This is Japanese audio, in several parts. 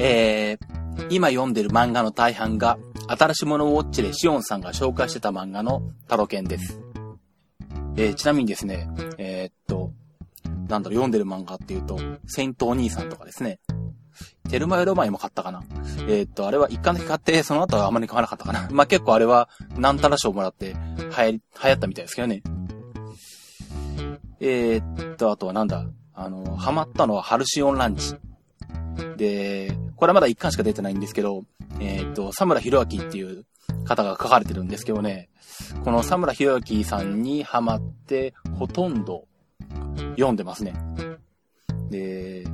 えー、今読んでる漫画の大半が、新しいものウォッチでシオンさんが紹介してた漫画のタロケンです。えー、ちなみにですね、えー、っと、なんだろ、読んでる漫画っていうと、セイントお兄さんとかですね。テルマエロマイも買ったかな。えー、っと、あれは一巻だけ買って、その後はあまり買わなかったかな。まあ、結構あれは、なんたら賞もらって、流行り、流行ったみたいですけどね。えー、っと、あとはなんだ、あの、ハマったのはハルシオンランチ。で、これはまだ一巻しか出てないんですけど、えー、っと、サムラヒロアキっていう方が書かれてるんですけどね、このサムラヒロアキさんにハマって、ほとんど読んでますね。で、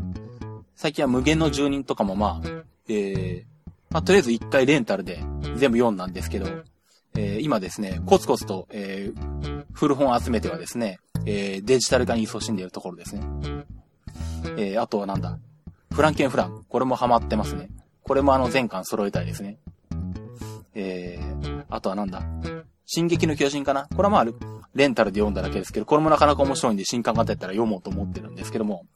最近は無限の住人とかもまあ、えー、まあ、とりあえず一回レンタルで全部読んだんですけど、えー、今ですね、コツコツと、えー、古本集めてはですね、えー、デジタル化に勤しんでいるところですね。えー、あとはなんだ、フランケンフラン。これもハマってますね。これもあの全巻揃えたいですね。えー、あとはなんだ、進撃の巨人かなこれはまあ、レンタルで読んだだけですけど、これもなかなか面白いんで新刊が出たら読もうと思ってるんですけども。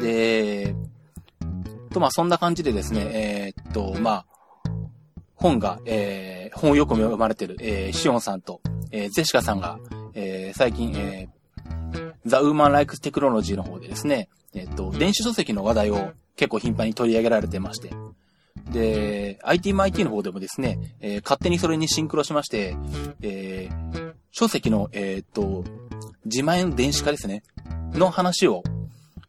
で、と、まあそんな感じでですね、えー、っと、まあ、本が、えー、本をよく読まれてる、えー、シオンさんと、えー、ゼシカさんが、えー、最近、えー、ザ・ウーマン・ライク・テクノロジーの方でですね、えっ、と、電子書籍の話題を結構頻繁に取り上げられてまして、で、ITMIT の方でもですね、えー、勝手にそれにシンクロしまして、えー、書籍の、えっ、と、自前の電子化ですね、の話を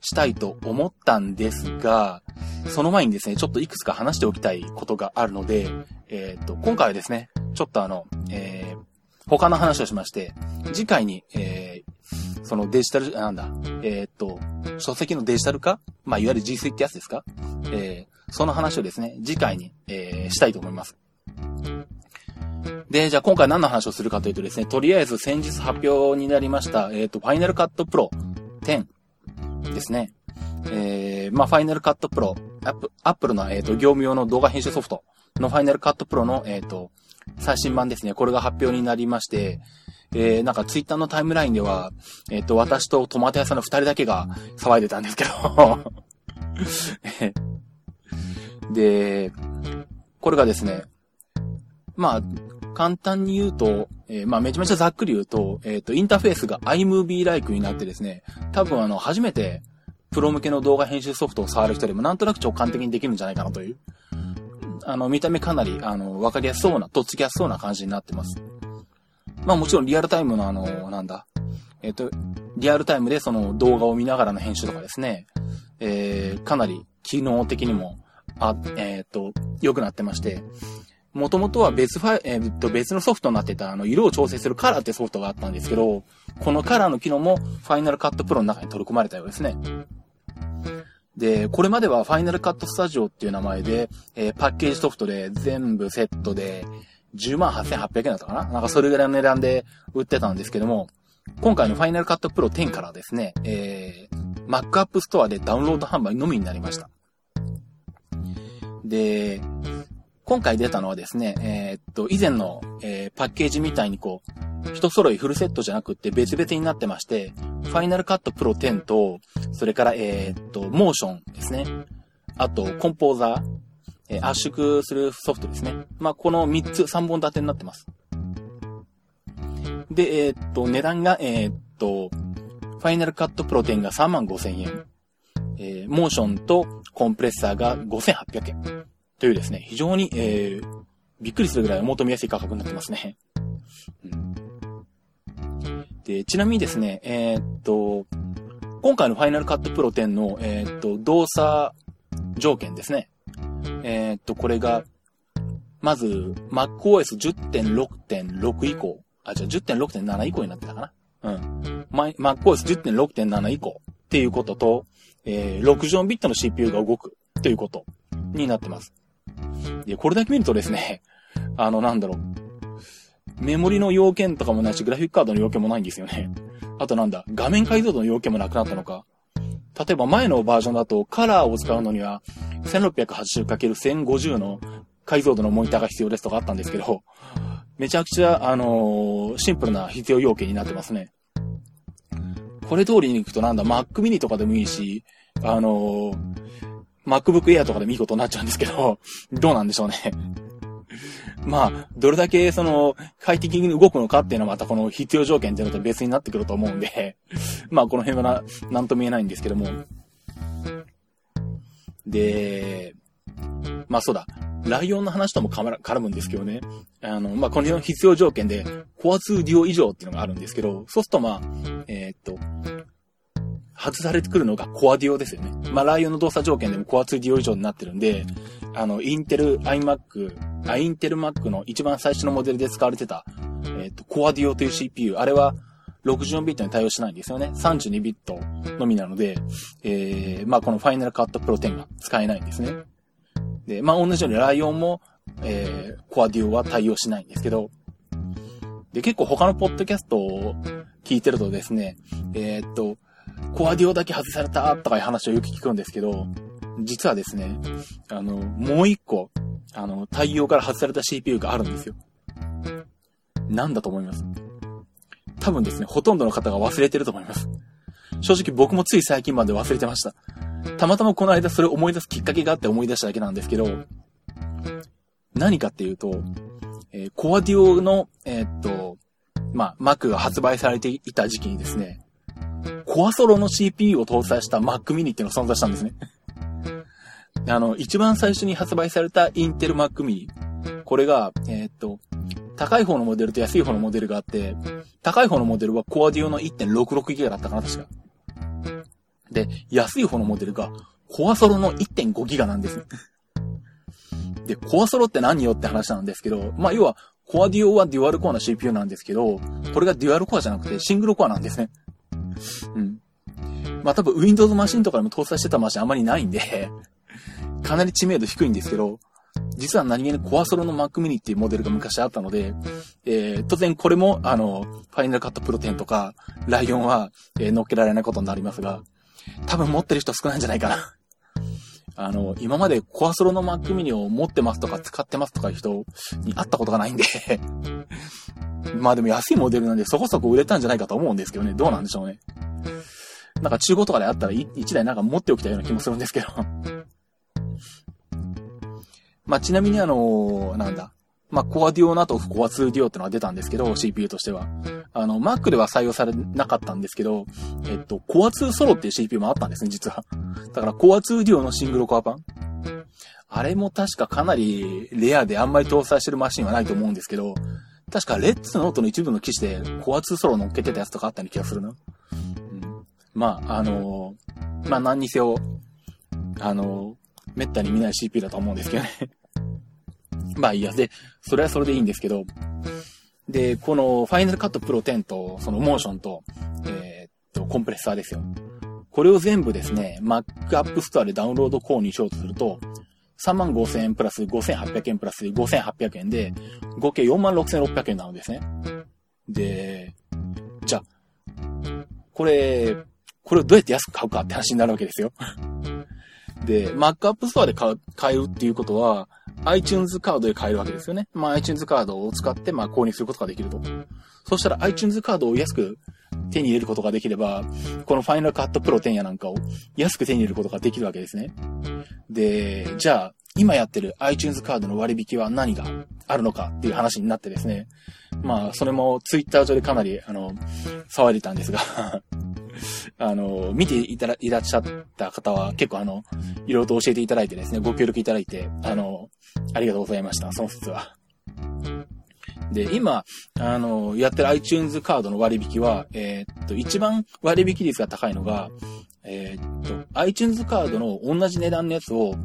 したいと思ったんですが、その前にですね、ちょっといくつか話しておきたいことがあるので、えっ、と、今回はですね、ちょっとあの、えー、他の話をしまして、次回に、えー、そのデジタル、なんだ、えー、っと、書籍のデジタル化？まあ、いわゆる G 水ってやつですか？えー、その話をですね、次回に、えー、したいと思います。で、じゃあ今回何の話をするかというとですね、とりあえず先日発表になりました、えっ、と、ファイナルカットプロ10ですね。えー、まあ、ファイナルカットプロ、アップ、アップルの、えっ、と、業務用の動画編集ソフトのファイナルカットプロの、えっ、と、最新版ですね。これが発表になりまして、えー、なんかツイッターのタイムラインでは、えっ、ー、と、私とトマト屋さんの二人だけが騒いでたんですけど で、これがですね、まあ、簡単に言うと、えー、まあ、めちゃめちゃざっくり言うと、えっ、ー、と、インターフェースが iMovie-like になってですね、多分あの、初めて、プロ向けの動画編集ソフトを触る人でもなんとなく直感的にできるんじゃないかなというあの、見た目かなり、あの、わかりやすそうな、とっつきやすそうな感じになってます。まあもちろんリアルタイムのあの、なんだ、えっ、と、リアルタイムでその動画を見ながらの編集とかですね、えー、かなり機能的にも、あ、えっ、と、良くなってまして、もともとは別ファイ、えー、と、別のソフトになってた、あの、色を調整するカラーってソフトがあったんですけど、このカラーの機能も、ファイナルカットプロの中に取り込まれたようですね。で、これまではファイナルカットスタジオっていう名前で、えー、パッケージソフトで全部セットで10万8800円だったかな？なんかそれぐらいの値段で売ってたんですけども、今回のファイナルカットプロ10からですね、えー、Mac App Store でダウンロード販売のみになりました。で、今回出たのはですね、えー、っと、以前の、えー、パッケージみたいにこう、一揃いフルセットじゃなくって別々になってまして、ファイナルカットプロ10と、それから、えー、っと、モーションですね。あと、コンポーザー、え圧縮するソフトですね。まあ、この3つ、3本立てになってます。で、えっと、値段が、えっと、ファイナルカットプロ10が3万5千円。えー、モーションとコンプレッサーが5800円。というですね、非常に、えー、びっくりするぐらいお求めやすい価格になってますね。うん、で、ちなみにですね、えー、っと、今回のファイナルカットプロ10の、えー、っと、動作条件ですね。えー、っと、これが、まず、MacOS 10.6.6以降、あ、じゃあ10.6.7以降になってたかな。うん。MacOS 10.6.7以降っていうことと、えー、64ビットの CPU が動くということになってます。で、これだけ見るとですね、あの、なんだろう。メモリの要件とかもないし、グラフィックカードの要件もないんですよね。あとなんだ、画面解像度の要件もなくなったのか。例えば前のバージョンだとカラーを使うのには 1680×1050 の解像度のモニターが必要ですとかあったんですけど、めちゃくちゃ、あのー、シンプルな必要要件になってますね。これ通りに行くとなんだ、Mac mini とかでもいいし、あのー、MacBook Air とかでもいいことになっちゃうんですけど、どうなんでしょうね。まあ、どれだけその、快適に動くのかっていうのはまたこの必要条件っていうのと別になってくると思うんで、まあこの辺はな、なんとも言えないんですけども。で、まあそうだ、ライオンの話とも絡むんですけどね。あの、まあこの必要条件で、コア2デュオ以上っていうのがあるんですけど、そうするとまあ、えー、っと、外されてくるのがコアデュオですよね。まあ、ライオンの動作条件でもコア2デュオ以上になってるんで、あの、インテル iMac、あ、インテル Mac の一番最初のモデルで使われてた、えっ、と、コアデュオという CPU、あれは64ビットに対応しないんですよね。32ビットのみなので、えー、まあ、この Final Cut Pro 10が使えないんですね。で、まあ、同じようにライオンも、えー、コアデュオは対応しないんですけど、で、結構他のポッドキャストを聞いてるとですね、えー、っと、コアディオだけ外されたとかいう話をよく聞くんですけど、実はですね、あの、もう一個、あの、対応から外された CPU があるんですよ。なんだと思います多分ですね、ほとんどの方が忘れてると思います。正直僕もつい最近まで忘れてました。たまたまこの間それを思い出すきっかけがあって思い出しただけなんですけど、何かっていうと、えー、コアディオの、えー、っと、まあ、Mac が発売されていた時期にですね、コアソロの CPU を搭載した Mac mini っていうのが存在したんですね。あの、一番最初に発売されたインテル Mac mini。これが、えー、っと、高い方のモデルと安い方のモデルがあって、高い方のモデルはコアデュオの 1.66GB だったかな、確か。で、安い方のモデルがコアソロの 1.5GB なんですね。で、コアソロって何よって話なんですけど、まあ、要は、コアデュオはデュアルコアの CPU なんですけど、これがデュアルコアじゃなくてシングルコアなんですね。うん。まあ多分 Windows マシンとかでも搭載してたマシンあまりないんで かなり知名度低いんですけど、実は何気にコアソロの Mac mini っていうモデルが昔あったので、えー、当然これも、あの、ファイナルカットプロ10とか、ライオンは、えー、乗っけられないことになりますが、多分持ってる人少ないんじゃないかなあの、今までコアソロの Mac mini を持ってますとか使ってますとかいう人に会ったことがないんで まあでも安いモデルなんでそこそこ売れたんじゃないかと思うんですけどね。どうなんでしょうね。なんか中古とかであったら1台なんか持っておきたいような気もするんですけど まあちなみにあのなんだ。まあ、コアデュオの後、コア2デュオってのが出たんですけど、CPU としては。あの、Mac では採用されなかったんですけど、えっと、コア2ソロっていう CPU もあったんですね、実は。だから、コア2デュオのシングルコア版あれも確かかなりレアであんまり搭載してるマシンはないと思うんですけど、確かレッツノートの一部の機種でコア2ソロ乗っけてたやつとかあったような気がするな。うん、まあ、あのー、まあ何にせよ、あのー、めったに見ない CPU だと思うんですけどね まあいいや。で、それはそれでいいんですけど、で、この Final Cut Pro 10と、そのモーションと、えー、っと、コンプレッサーですよ。これを全部ですね、Mac App Store でダウンロード購入しようとすると、3万5千円プラス5800円プラス5800円で、合計46,600円なんですね。で、じゃあ、これ、これをどうやって安く買うかって話になるわけですよ。で、Mac App Store で買う、買うっていうことは、iTunes カードで買えるわけですよね。まあ iTunes カードを使って、まあ購入することができると。そしたら iTunes カードを安く手に入れることができれば、この Final Cut Pro 10やなんかを安く手に入れることができるわけですね。で、じゃあ、今やってる iTunes カードの割引は何があるのかっていう話になってですね。まあ、それも Twitter 上でかなり、あの、騒いでたんですがあの、見ていたら、いらっしゃった方は結構あの、いろいろと教えていただいてですね、ご協力いただいて、あの、ありがとうございました。その説は。で、今、あの、やってる iTunes カードの割引は、えー、っと、一番割引率が高いのが、えー、っと、iTunes カードの同じ値段のやつを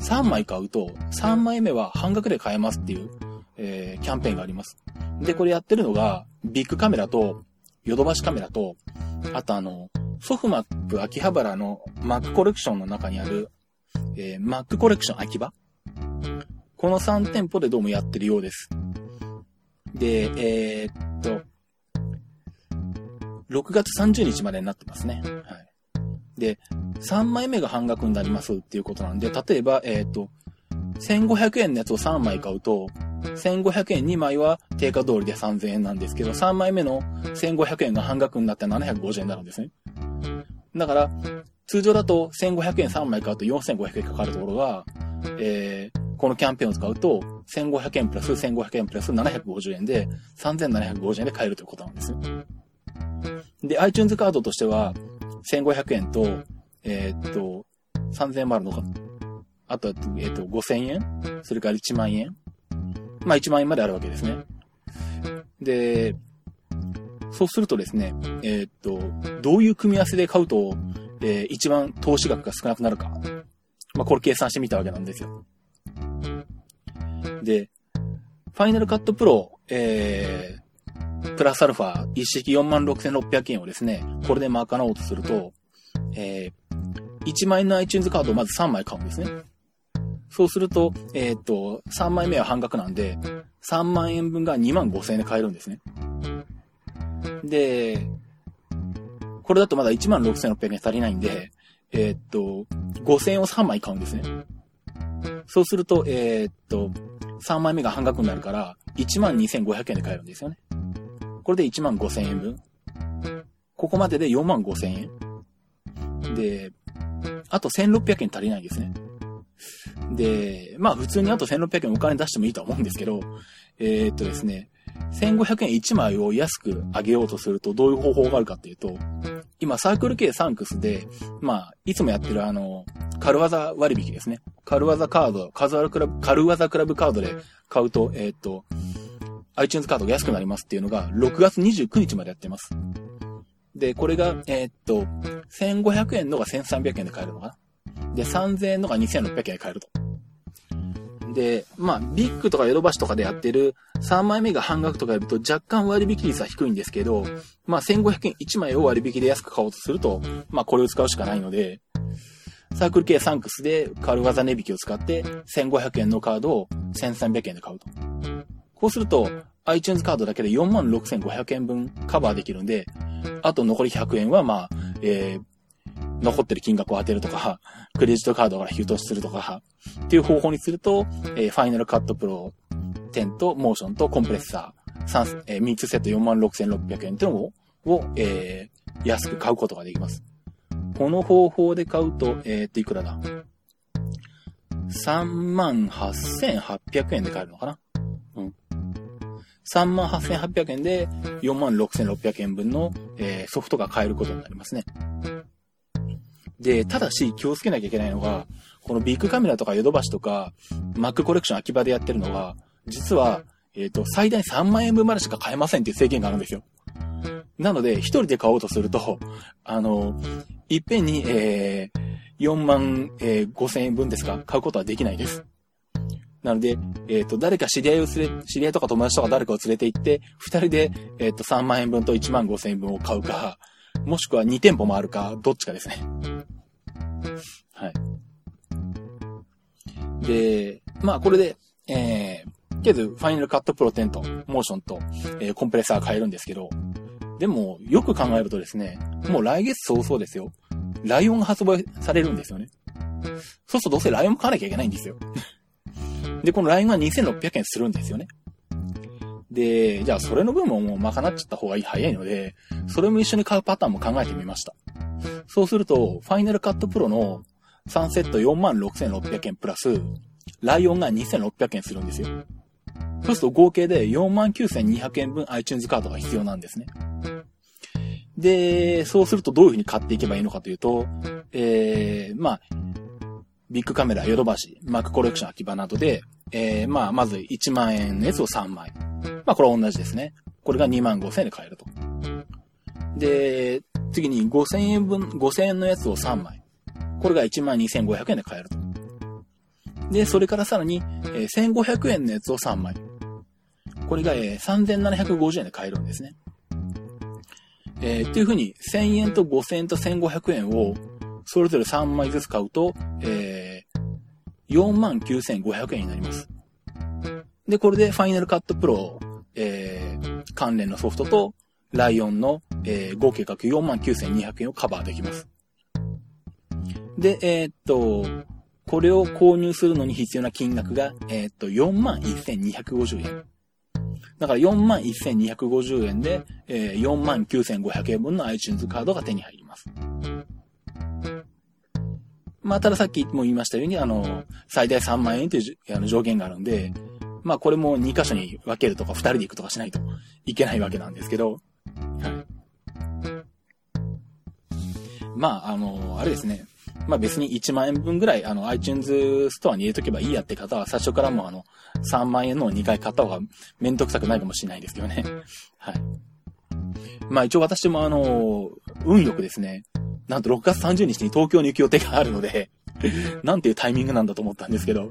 3枚買うと、3枚目は半額で買えますっていう、えー、キャンペーンがあります。で、これやってるのが、ビッグカメラと、ヨドバシカメラと、あとあの、ソフマップ秋葉原の Mac コレクションの中にある、えー、Mac コレクション秋葉この3店舗でどうもやってるようです。で、えー、っと、6月30日までになってますね。はい。で、3枚目が半額になりますっていうことなんで、例えば、えっ、と、1500円のやつを3枚買うと、1500円2枚は定価通りで3000円なんですけど、3枚目の1500円が半額になって750円になるんですね。だから、通常だと1500円3枚買うと4500円かかるところが、えー、このキャンペーンを使うと、1500円プラス1500円プラス750円で、3750円で買えるということなんですよ。で、iTunes カードとしては、1500円と、えー、っと、3000円もあるのか。あと、え、っと、5000円？それから1万円？まあ1万円まであるわけですね。で、そうするとですね、えー、っと、どういう組み合わせで買うと、えー、一番投資額が少なくなるか？まあ、これ計算してみたわけなんですよ。で、ファイナルカットプロ、えー、プラスアルファ一式46,600円をですね、これで賄おうとすると、えー、1万円の iTunes カードをまず3枚買うんですね。そうすると、えー、っと、3枚目は半額なんで、3万円分が2万5千円で買えるんですね。で、これだとまだ1万6600円足りないんで、えー、っと、5000円を3枚買うんですね。そうすると、えー、っと、3枚目が半額になるから、1万2500円で買えるんですよね。これで1万5000円分。ここまでで4万5000円。で、あと1600円足りないんですね。で、まあ普通にあと1600円お金出してもいいとは思うんですけど、えー、っとですね、1500円1枚を安く上げようとするとどういう方法があるかっていうと、今サークル系サンクスで、まあ、いつもやってるあの、軽技割引ですね。軽技カード、カズワルクラブ、軽技クラブカードで買うと、えー、っと、iTunes カードが安くなりますっていうのが、6月29日までやってます。で、これが、えー、っと、1500円のが1300円で買えるのかな。で、3000円のが2600円で買えると。で、まあ、ビッグとかヨドバシとかでやってる3枚目が半額とかやると若干割引率は低いんですけど、まあ、1500円1枚を割引で安く買おうとすると、まあ、これを使うしかないので、サークル系サンクスで軽技値引きを使って1500円のカードを1300円で買うと。こうすると iTunes カードだけで46,500円分カバーできるんで、あと残り100円はまあ、えー、残ってる金額を当てるとか、クレジットカードから引き落としするとか、っていう方法にすると、えー、ファイナルカットプロ10とモーションとコンプレッサー3、えー、3つセット46,600円っていうのを、をえー、安く買うことができます。この方法で買うと、えー、っと、いくらだ ?38,800 円で買えるのかな？うん。38,800円で46,600円分の、えー、ソフトが買えることになりますね。で、ただし気をつけなきゃいけないのが、このビッグカメラとかヨドバシとか、マックコレクション秋葉でやってるのは、実は、えっ、ー、と、最大3万円分までしか買えませんっていう制限があるんですよ。なので、一人で買おうとすると、あの、いっぺんに、えー、4万、えー、5千円分ですか買うことはできないです。なので、えっ、ー、と、誰か知り合いを連れ、知り合いとか友達とか誰かを連れて行って、二人で、えっ、ー、と、3万円分と1万5千円分を買うか、もしくは2店舗もあるか、どっちかですね。はい。で、まあこれで、えー、とりあえずファイナルカットプロ10と、モーションと、えー、コンプレッサー変えるんですけど、でも、よく考えるとですね、もう来月早々ですよ。ライオンが発売されるんですよね。そうするとどうせライオン買わなきゃいけないんですよ。で、このライオンが2600円するんですよね。で、じゃあそれの分ももう賄っちゃった方がいい早いので、それも一緒に買うパターンも考えてみました。そうすると、ファイナルカットプロの3セット46,600円プラス、ライオンが2,600円するんですよ。そうすると合計で49,200円分 iTunes カードが必要なんですね。で、そうするとどういう風に買っていけばいいのかというと、えー、まあ、ビッグカメラ、ヨドバシ、マックコレクション秋葉などで、えー、まあ、まず1万円のやつを3枚。まあ、これは同じですね。これが2万5千円で買えると。で、次に5000円分、5000円のやつを3枚。これが1万2500円で買えると。で、それからさらに、えー、1500円のやつを3枚。これが、えー、3750円で買えるんですね。えー、っていう風に、1000円と5000円と1500円を、それぞれ3枚ずつ買うと、えー、49,500円になります。で、これでファイナルカットプロ、えー、関連のソフトと、ライオンの、えー、合計額49,200円をカバーできます。で、えー、っと、これを購入するのに必要な金額が、えー、っと、41,250円。だから41,250円で、えー、49,500円分の iTunes カードが手に入ります。まあ、たださっきも言いましたように、あの、最大3万円というあの上限があるんで、まあ、これも2箇所に分けるとか、2人で行くとかしないといけないわけなんですけど、はい。まあ、あの、あれですね。まあ別に1万円分ぐらい、あの、iTunes ストアに入れとけばいいやって方は、最初からもあの、3万円の2回買った方がめんどくさくないかもしれないですけどね。はい。まあ一応私もあの、運よくですね、なんと6月30日に東京に行く予定があるのでなんていうタイミングなんだと思ったんですけど、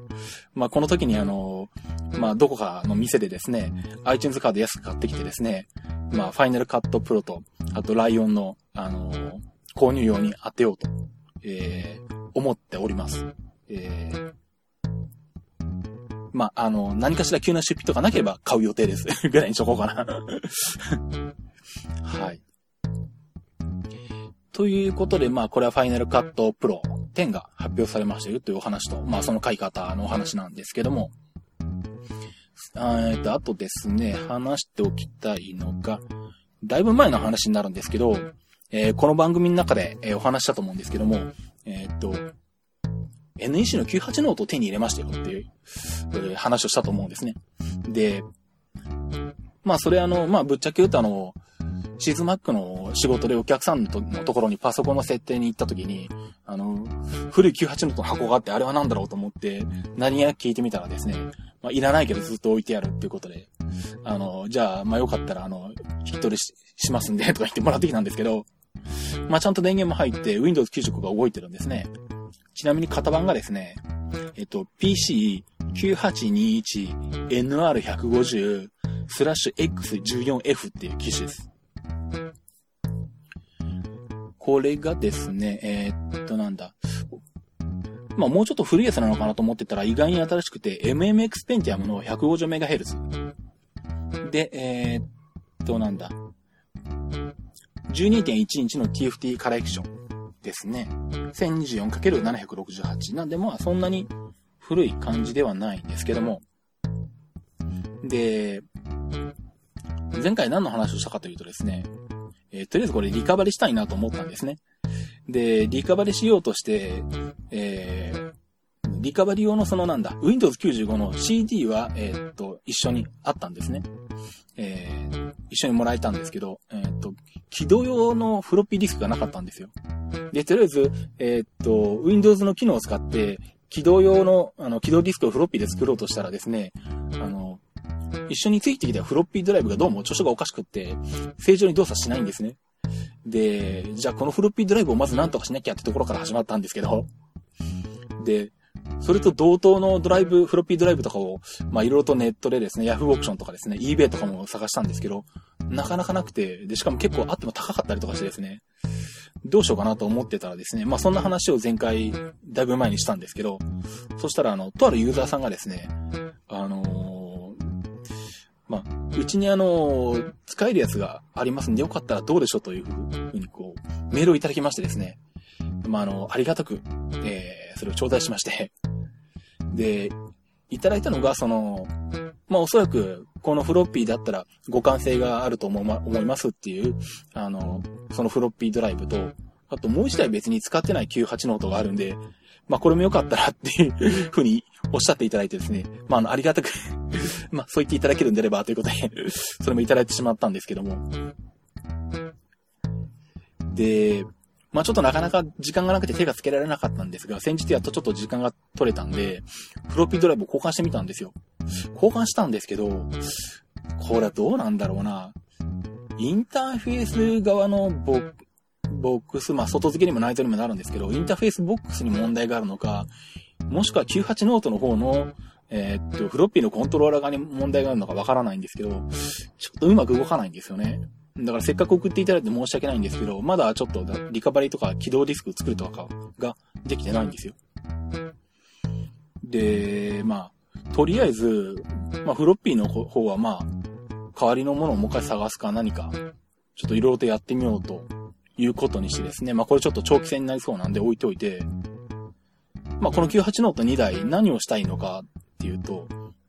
まあこの時にあの、まあどこかの店でですね、iTunes カード安く買ってきてですね、まあファイナルカットプロと、あとライオンの、あの、購入用に当てようとえー、思っております。えー、まあ、あの、何かしら急な出費とかなければ買う予定です。ぐらいにしとこうかな はい。ということで、まあ、これはファイナルカットプロ10が発表されましたよというお話と、まあ、その買い方のお話なんですけども、えっと、あとですね、話しておきたいのが、だいぶ前の話になるんですけど、えー、この番組の中で、えー、お話したと思うんですけども、えー、っと、NEC の98ノートを手に入れましたよっていう、えー、話をしたと思うんですね。で、まあそれあの、まあぶっちゃけ言うとあの、シーズマックの仕事でお客さんのところにパソコンの設定に行った時に、あの、古い98の箱があって、あれは何だろうと思って、何や聞いてみたらですね、まあいらないけどずっと置いてあるっていうことで、あの、じゃあ、まあよかったらあの、引き取りしますんで、とか言ってもらってきたんですけど、まあ、ちゃんと電源も入って Windows 95が動いてるんですね。ちなみに型番がですね、えっと、PC9821NR150 スラッシュ X14F っていう機種です。これがですね、えー、っと、なんだ。まあ、もうちょっと古いやつなのかなと思ってたら意外に新しくて MMX Pentium の 150MHz。で、えー、っと、なんだ。12.1インチの TFT カレクションですね。1024×768。なんでまあそんなに古い感じではないんですけども。で、前回何の話をしたかというとですね、えー、とりあえずこれリカバリしたいなと思ったんですね。で、リカバリしようとして、えー、リカバリ用のそのなんだ、Windows 95の CD は、えー、っと、一緒にあったんですね。えー、一緒にもらえたんですけど、えー、っと、起動用のフロッピーディスクがなかったんですよ。で、とりあえず、えー、っと、Windows の機能を使って、起動用の、あの、起動ディスクをフロッピーで作ろうとしたらですね、あの、一緒についてきたフロッピードライブがどうも調子がおかしくって、正常に動作しないんですね。で、じゃあこのフロッピードライブをまず何とかしなきゃってところから始まったんですけど、で、それと同等のドライブ、フロッピードライブとかを、まあ、いろいろとネットでですね、Yahoo オークションとかですね、eBay とかも探したんですけど、なかなかなくて、で、しかも結構あっても高かったりとかしてですね、どうしようかなと思ってたらですね、まあ、そんな話を前回、だいぶ前にしたんですけど、そしたら、あの、とあるユーザーさんがですね、うちにあの、使えるやつがありますんで、よかったらどうでしょうというふうに、こう、メールをいただきましてですね、まあ、あの、ありがたく、えーそれを頂戴しまして、で、いただいたのが、その、まあ、おそらく、このフロッピーだったら互換性があると思,、ま、思いますっていう、あの、そのフロッピードライブと、あともう一台別に使ってない98ノートがあるんで、まあ、これもよかったらっていうふうにおっしゃっていただいてですね、まあ、あの、ありがたく まあ、そう言っていただけるんであればということでそれもいただいてしまったんですけども。で、まあちょっとなかなか時間がなくて手がつけられなかったんですが、先日やっとちょっと時間が取れたんで、フロッピードライブを交換してみたんですよ。交換したんですけど、これはどうなんだろうな。インターフェース側のボボックス、まあ外付けにも内蔵にもなるんですけど、インターフェースボックスに問題があるのか、もしくは98ノートの方の、えー、っと、フロッピーのコントローラー側に問題があるのかわからないんですけど、ちょっとうまく動かないんですよね。だからせっかく送っていただいて申し訳ないんですけど、まだちょっとリカバリーとか起動ディスク作るとかができてないんですよ。で、まあ、とりあえず、まあ、フロッピーの方はまあ、代わりのものをもう一回探すか何か、ちょっといろいろとやってみようということにしてですね、まあこれちょっと長期戦になりそうなんで置いといて、まあこの98ノート2台何をしたいのかっていうと、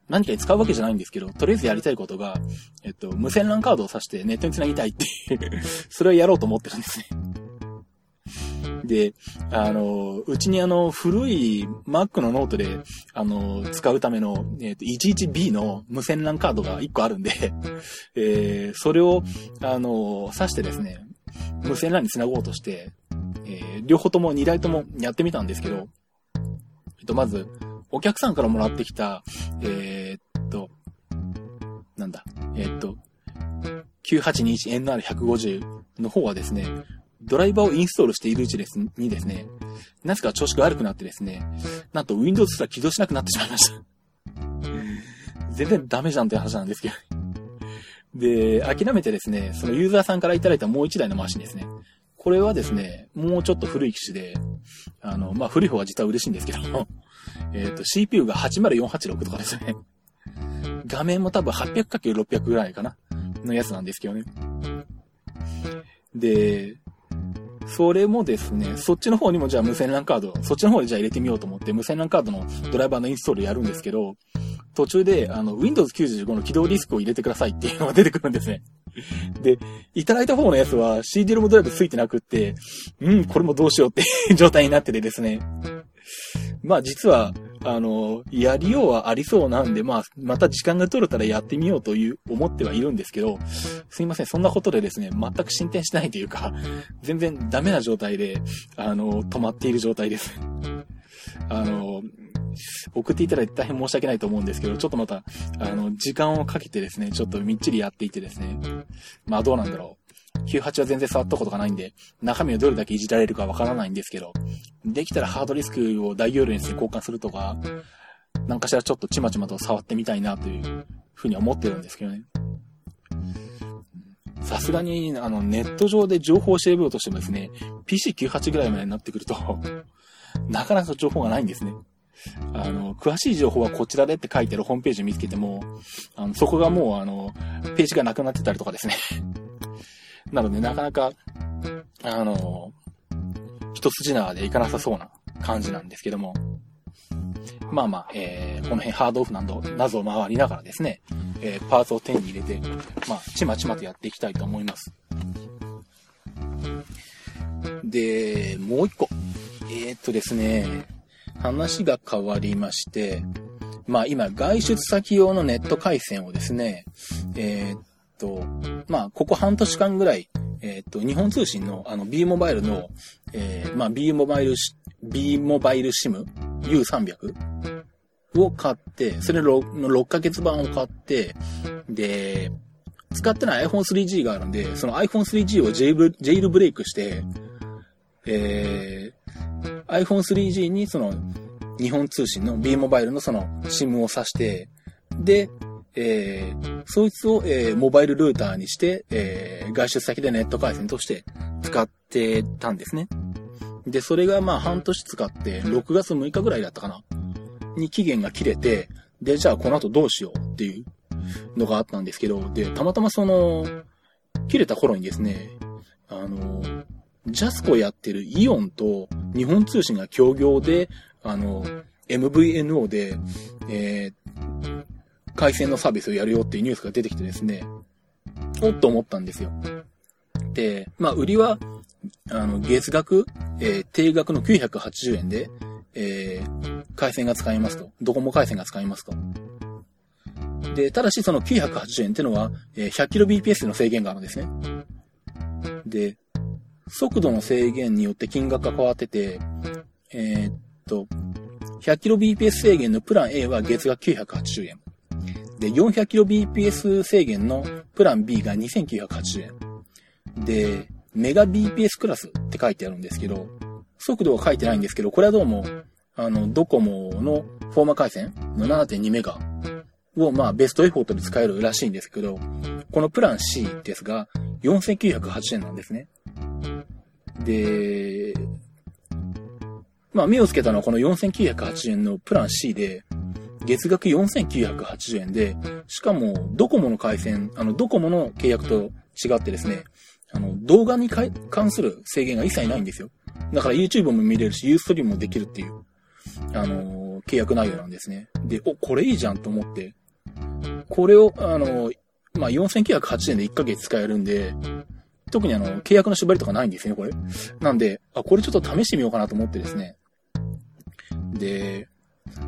何かに使うわけじゃないんですけど、とりあえずやりたいことが、えっと、無線 LAN カードを挿してネットに繋ぎたいっていう それをやろうと思ってるんですね。で、あの、うちにあの、古い Mac のノートで、あの、使うための、えっ、と、11B の無線 LAN カードが1個あるんで、えー、それを、あの、挿してですね、無線 LAN に繋ごうとして、えー、両方とも2台ともやってみたんですけど、っと、まず、お客さんからもらってきた、えー、っと、なんだ、えー、っと、9821NR150 の方はですね、ドライバーをインストールしているうちですにですね、なぜか調子が悪くなってですね、なんと Windows すら起動しなくなってしまいました。全然ダメじゃんって話なんですけど。で、諦めてですね、そのユーザーさんからいただいたもう一台のマシンですね。これはですね、もうちょっと古い機種で、あの、まあ、古い方は実は嬉しいんですけど、えっ、と、CPU が80486とかですね。画面も多分 800×600 ぐらいかなのやつなんですけどね。で、それもですね、そっちの方にもじゃあ無線 LAN カード、そっちの方でじゃあ入れてみようと思って無線 LAN カードのドライバーのインストールやるんですけど、途中で、あの、Windows 95の起動リスクを入れてくださいっていうのが出てくるんですね。で、いただいた方のやつは CD ロムドライブついてなくって、うん、これもどうしようっていう 状態になっててですね。まあ実は、あの、やりようはありそうなんで、まあ、また時間が取れたらやってみようという、思ってはいるんですけど、すいません、そんなことでですね、全く進展してないというか、全然ダメな状態で、あの、止まっている状態です。あの、送っていただいて大変申し訳ないと思うんですけど、ちょっとまた、あの、時間をかけてですね、ちょっとみっちりやっていてですね、まあどうなんだろう。98は全然触ったことがないんで、中身をどれだけいじられるかわからないんですけど、できたらハードディスクを大容量にして交換するとか、なんかしらちょっとちまちまと触ってみたいなというふうに思ってるんですけどね。さすがに、あの、ネット上で情報を調べようとしてもですね、PC98 ぐらいまでになってくるとなかなか情報がないんですね。あの、詳しい情報はこちらでって書いてるホームページを見つけても、あの、そこがもう、あの、ページがなくなってたりとかですね なので、なかなか、あの、一筋縄でいかなさそうな感じなんですけども、まあまあ、えー、この辺ハードオフなど、謎を回りながらですね、えー、パーツを手に入れて、まあ、ちまちまとやっていきたいと思います。で、もう一個。えー、っとですね、話が変わりまして、まあ今、外出先用のネット回線をですね、えー、っと、まあ、ここ半年間ぐらい、えっと、日本通信のあの B モバイルの、えー、まあ B モバイル、B モバイルシム U300 を買って、それの 6, の6ヶ月版を買って、で、使ってない iPhone3G があるんで、その iPhone3G をジェイブジェイルブレイクして、えー、iPhone3G にその日本通信の B モバイルのその SIM を挿して、で、えー、そいつを、えー、モバイルルーターにして、えー、外出先でネット回線として使ってたんですね。で、それがまあ半年使って、6月6日ぐらいだったかなに期限が切れて、で、じゃあこの後どうしようっていうのがあったんですけど、で、たまたまその、切れた頃にですね、あの、ジャスコやってるイオンと日本通信が協業で、あの、MVNO で、えー、回線のサービスをやるよっていうニュースが出てきてですね、おっと思ったんですよ。で、まあ、売りは、あの、月額、えー、定額の980円で、えー、回線が使えますと。ドコモ回線が使えますと。で、ただしその980円ってのは、えー、100kbps の制限があるんですね。で、速度の制限によって金額が変わってて、えー、っと、100kbps 制限のプラン A は月額980円。で、400kbps 制限のプラン B が2980円。で、メガ BPS クラスって書いてあるんですけど、速度は書いてないんですけど、これはどうも、あの、ドコモのフォーマ回線の7.2メガを、まあ、ベストエフォートで使えるらしいんですけど、このプラン C ですが、4980円なんですね。で、まあ、目をつけたのはこの4980円のプラン C で、月額4980円で、しかも、ドコモの回線、あの、ドコモの契約と違ってですね、あの、動画に関する制限が一切ないんですよ。だから YouTube も見れるし、Ustream もできるっていう、あの、契約内容なんですね。で、お、これいいじゃんと思って、これを、あの、まあ、4980円で1ヶ月使えるんで、特にあの、契約の縛りとかないんですね、これ。なんで、あ、これちょっと試してみようかなと思ってですね。で、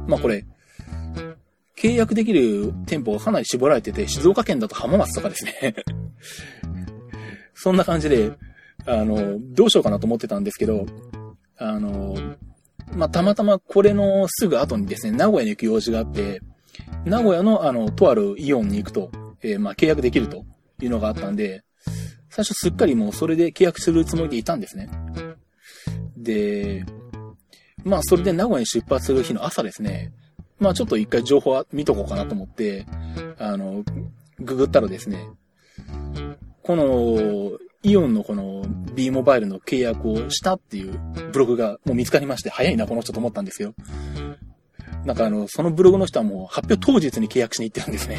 まあこれ、契約できる店舗がかなり絞られてて、静岡県だと浜松とかですね。そんな感じで、あの、どうしようかなと思ってたんですけど、あの、まあ、たまたまこれのすぐ後にですね、名古屋に行く用事があって、名古屋のあの、とあるイオンに行くと、えー、まあ、契約できるというのがあったんで、最初すっかりもうそれで契約するつもりでいたんですね。で、まあ、それで名古屋に出発する日の朝ですね、まあ、ちょっと一回情報は見とこうかなと思って、あの、ググったらですね、この、イオンのこの B モバイルの契約をしたっていうブログがもう見つかりまして、早いな、この人と思ったんですよ。なんかあの、そのブログの人はもう発表当日に契約しに行ってるんですね。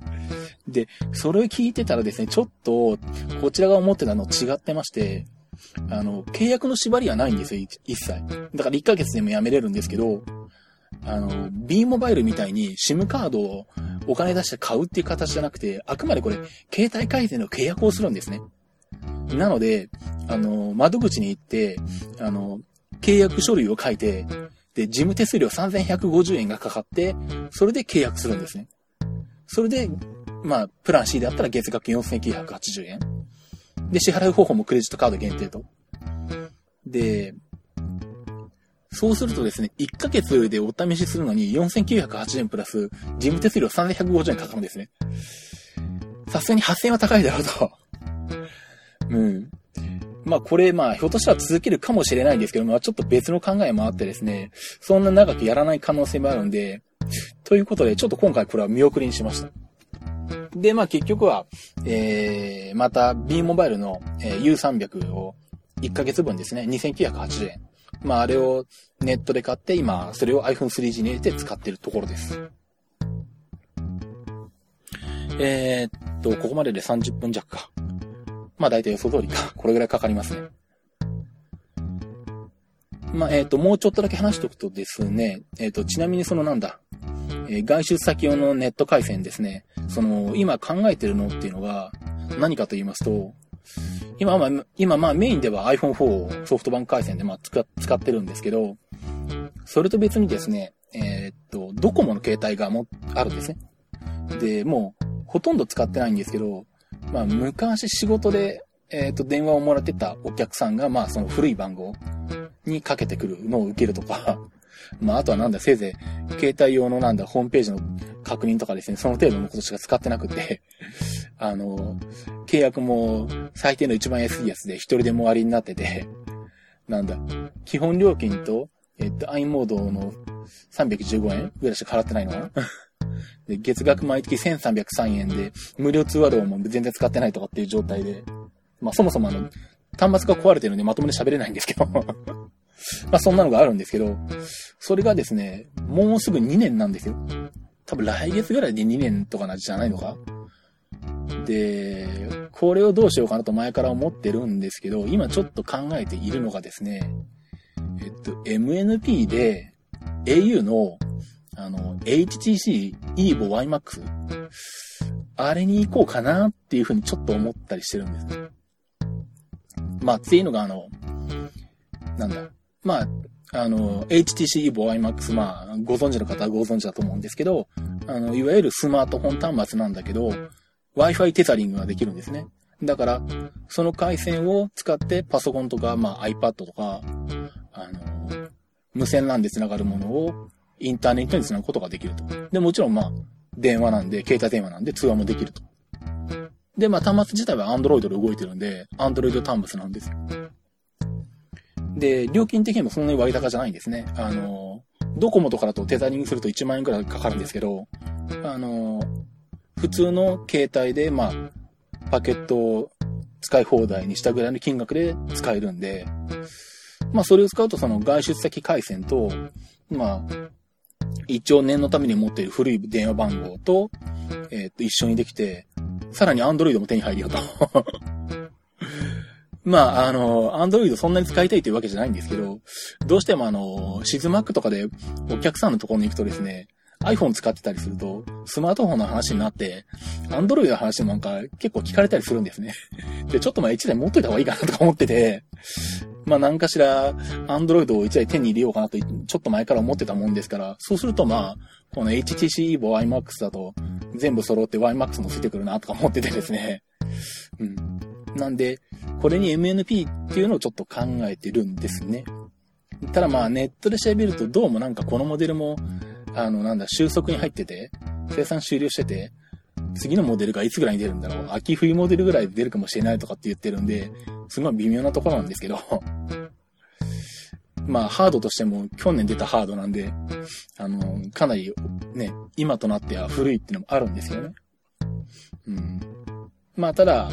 で、それを聞いてたらですね、ちょっと、こちらが思ってたの違ってまして、あの、契約の縛りはないんですよ、一切。だから1ヶ月でも辞めれるんですけど、あの、B モバイルみたいに SIM カードをお金出して買うっていう形じゃなくて、あくまでこれ、携帯回線の契約をするんですね。なので、あの、窓口に行って、あの、契約書類を書いて、で、事務手数料3150円がかかって、それで契約するんですね。それで、まあ、プラン C であったら月額4980円。で、支払い方法もクレジットカード限定と。で、そうするとですね、1ヶ月でお試しするのに4980円プラス、事務手数料3150円かかるんですね。さすがに8000円は高いだろうと。うん。まあこれ、まあひょっとしたら続けるかもしれないんですけど、まあちょっと別の考えもあってですね、そんな長くやらない可能性もあるんで、ということで、ちょっと今回これは見送りにしました。で、まあ結局は、えー、また B モバイルの、えー、U300 を1ヶ月分ですね、2980円。まああれをネットで買って、今、それを iPhone 3G に入れて使ってるところです。えー、っと、ここまでで30分弱か。まあ大体予想通りか。これぐらいかかりますね。まあ、えっ、と、もうちょっとだけ話しておくとですね、えっ、と、ちなみにそのなんだ、えー、外出先用のネット回線ですね。その、今考えてるのっていうのが、何かと言いますと、今、まあ、今、まあ、メインでは iPhone4 をソフトバンク回線で、まあ、使、使ってるんですけど、それと別にですね、えー、っと、ドコモの携帯がも、あるんですね。で、もう、ほとんど使ってないんですけど、まあ、昔仕事で、えー、っと、電話をもらってたお客さんが、まあ、その古い番号にかけてくるのを受けるとか、まあ、あとはなんだ、せいぜい、携帯用のなんだ、ホームページの確認とかですね、その程度のことしか使ってなくて、あの、契約も最低の一番安いやつで一人でも終わりになってて、なんだ、基本料金と、えっと、アイモードの315円ぐらいしか払ってないのかな？で、月額毎月1303円で、無料通話料も全然使ってないとかっていう状態で、まあそもそもあの、端末が壊れてるんでまともに喋れないんですけど。まあそんなのがあるんですけど、それがですね、もうすぐ2年なんですよ。多分来月ぐらいで2年とかなじゃないのか。で、これをどうしようかなと前から思ってるんですけど、今ちょっと考えているのがですね、えっと、MNP で au のあの、HTC EVO YMAX あれに行こうかなっていうふうにちょっと思ったりしてるんですね。まあ、っていうのがあの、なんだ。まあ、あの、HTC EVO IMAX、まあ、ご存知の方はご存知だと思うんですけど、あの、いわゆるスマートフォン端末なんだけど、Wi-Fi テザリングができるんですね。だから、その回線を使ってパソコンとか、まあ iPad とか、あの、無線 LAN で繋がるものをインターネットに繋ぐことができると。で、もちろんまあ、電話なんで、携帯電話なんで通話もできると。で、まあ端末自体は Android で動いてるんで、Android 端末なんですよ。で、料金的にもそんなに割高じゃないんですね。あの、ドコモとかだとテザリングすると1万円くらいかかるんですけど、あの、普通の携帯で、まあ、パケットを使い放題にしたぐらいの金額で使えるんで、まあ、それを使うとその外出先回線と、まあ、一応念のために持っている古い電話番号と、えっ、と、一緒にできて、さらに Android も手に入るよと まあ、あの、アンドロイドそんなに使いたいというわけじゃないんですけど、どうしてもあの、シズマックとかでお客さんのところに行くとですね、iPhone 使ってたりすると、スマートフォンの話になって、Android の話もなんか結構聞かれたりするんですね。で、ちょっとまあ1台持っといた方がいいかなとか思ってて、まあ何かしら Android を1台手に入れようかなとちょっと前から思ってたもんですから、そうするとまあ、この HTC Evo IMAX だと全部揃って YMAX もついてくるなとか思っててですね。うん。なんで、これに MNP っていうのをちょっと考えてるんですね。ただまあネットで調べるとどうもなんかこのモデルもあの、なんだ、収束に入ってて、生産終了してて、次のモデルがいつぐらいに出るんだろう。秋冬モデルぐらいで出るかもしれないとかって言ってるんで、すごい微妙なところなんですけど、まあ、ハードとしても去年出たハードなんで、あの、かなりね、今となっては古いっていうのもあるんですよね。うん。まあ、ただ、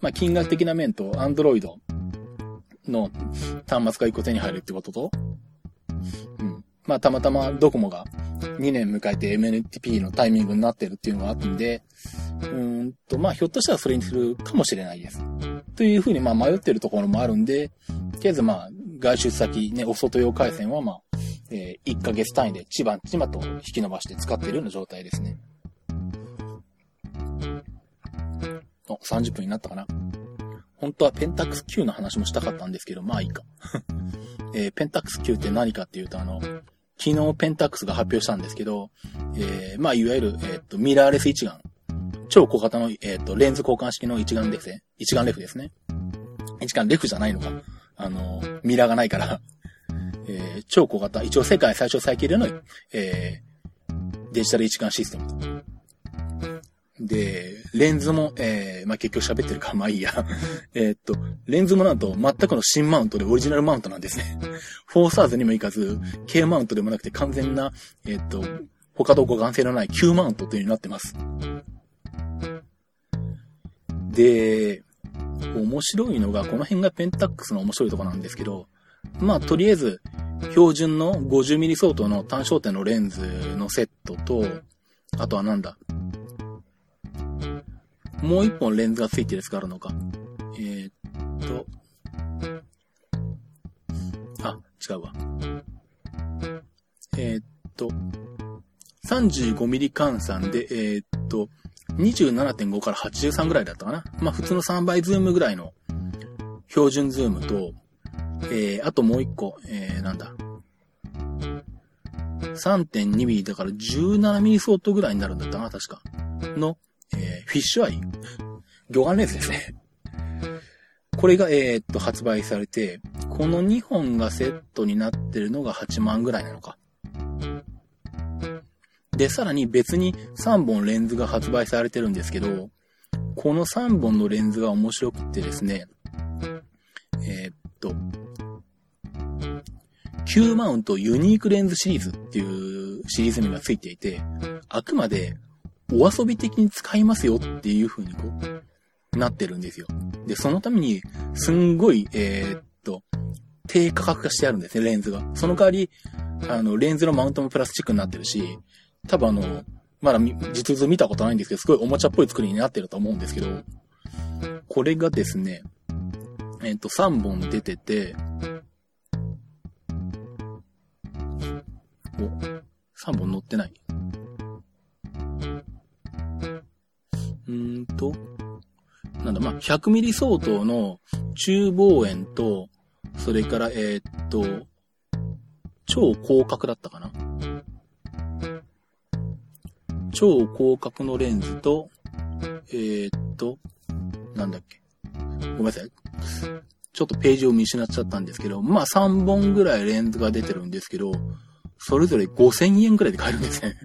まあ、金額的な面と、アンドロイドの端末が一個手に入るってことと、うん。まあ、たまたまドコモが2年迎えて MNTP のタイミングになってるっていうのがあったんで、うんと、まあ、ひょっとしたらそれにするかもしれないです。というふうに、まあ、迷ってるところもあるんで、とりあえず、まあ、外出先、ね、お外用回線は、まあ、えー、1ヶ月単位で千葉、千葉と引き伸ばして使ってるような状態ですね。お、30分になったかな。本当はペンタックス Q の話もしたかったんですけど、まあいいか。えー、ペンタックス Q って何かっていうと、あの、昨日ペンタックスが発表したんですけど、えー、まあ、いわゆる、えっ、と、ミラーレス一眼。超小型の、えっ、と、レンズ交換式の一眼レフで、一眼レフですね。一眼レフじゃないのか。あの、ミラーがないからえー、超小型、一応世界最小最軽量の、えー、デジタル一眼システムと。で、レンズも、えー、まあ、結局喋ってるか、まあいいや。えっと、レンズもなんと全くの新マウントでオリジナルマウントなんですね。フォーサーズにもいかず、K マウントでもなくて完全な、えっと、他どこ眼性のない Q マウントというようになってます。で、面白いのが、この辺がペンタックスの面白いとこなんですけど、まあ、とりあえず、標準の 50mm 相当の単焦点のレンズのセットと、あとはなんだ、もう一本レンズがついてるやつがあるのか。えー、っと、あ、違うわ。えー、っと、35mm 換算で、えー、っと、27.5から83ぐらいだったかな。まあ普通の3倍ズームぐらいの標準ズームと、えー、あともう一個、えー、なんだ。3.2mm だから 17mm 相当ぐらいになるんだったかな、確か。の、えー、フィッシュアイ？魚眼レンズですね。これが、えー、っと、発売されて、この2本がセットになってるのが8万ぐらいなのか。で、さらに別に3本レンズが発売されてるんですけど、この3本のレンズが面白くてですね、えー、っと、Q マウントユニークレンズシリーズっていうシリーズ名がついていて、あくまでお遊び的に使いますよっていう風にこう、なってるんですよ。で、そのために、すんごい、えー、っと、低価格化してあるんですね、レンズが。その代わり、あの、レンズのマウントもプラスチックになってるし、多分あの、まだ実物見たことないんですけど、すごいおもちゃっぽい作りになってると思うんですけど、これがですね、えっ、と、3本出てて、お、3本乗ってない。うんと、なんだ、まあ、100ミリ相当の中望遠と、それから、えー、っと、超広角だったかな超広角のレンズと、えー、っと、なんだっけ。ごめんなさい。ちょっとページを見失っちゃったんですけど、まあ3本ぐらいレンズが出てるんですけど、それぞれ5000円ぐらいで買えるんですね。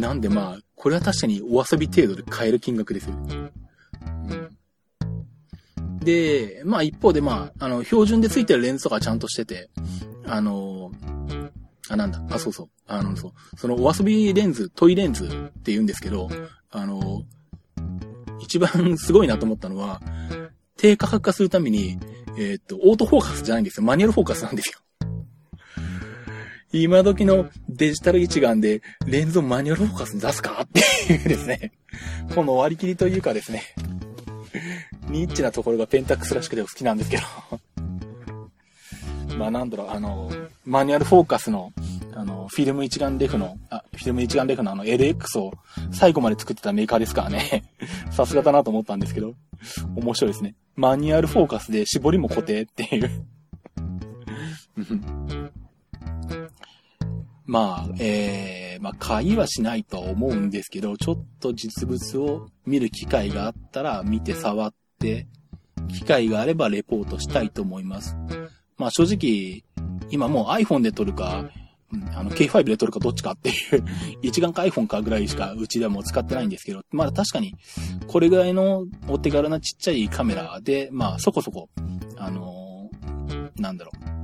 なんでまあ、これは確かにお遊び程度で買える金額ですよ。うん、で、まあ一方でまあ、あの、標準で付いてるレンズとかちゃんとしてて、あの、あ、なんだ、あ、そうそう。あの、そう。そのお遊びレンズ、トイレンズって言うんですけど、あの、一番すごいなと思ったのは、低価格化するために、えー、っと、オートフォーカスじゃないんですよ。マニュアルフォーカスなんですよ。今時のデジタル一眼でレンズをマニュアルフォーカスに出すかっていうですね。この割り切りというかですね。ニッチなところがペンタックスらしくて好きなんですけど。まあなんだろう、あの、マニュアルフォーカスの、あの、フィルム一眼レフの、あ、フィルム一眼レフのあの LX を最後まで作ってたメーカーですからね。さすがだなと思ったんですけど、面白いですね。マニュアルフォーカスで絞りも固定っていうまあ、えー、まあ、買いはしないとは思うんですけど、ちょっと実物を見る機会があったら見て触って、機会があればレポートしたいと思います。まあ正直、今もう iPhone で撮るか、あの K5 で撮るかどっちかっていう 一眼か iPhone かぐらいしかうちではもう使ってないんですけど、まだ確かにこれぐらいのお手軽なちっちゃいカメラで、まあそこそこ、あのー、なんだろう。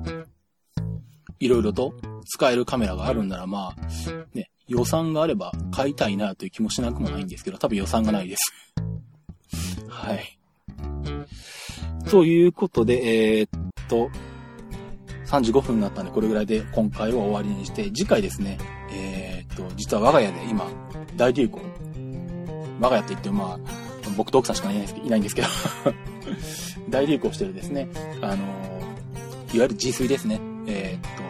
いろいろと使えるカメラがあるんなら、まあ、ね、予算があれば買いたいなという気もしなくもないんですけど、多分予算がないです はい。ということで、えー、っと、35分になったんで、これぐらいで今回は終わりにして、次回ですね、えー、っと、実は我が家で今、大流行。我が家って言ってもまあ、僕と奥さんしかいないですけどいないんですけど 大流行してるですね、あのいわゆる自炊ですね。えー、っと、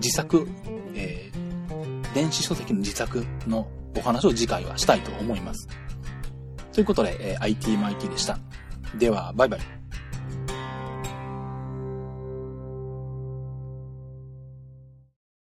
自作、えー、電子書籍の自作のお話を次回はしたいと思います。ということで、えー、ITMIT でした。では、バイバイ。